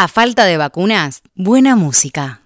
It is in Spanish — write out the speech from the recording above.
A falta de vacunas, buena música.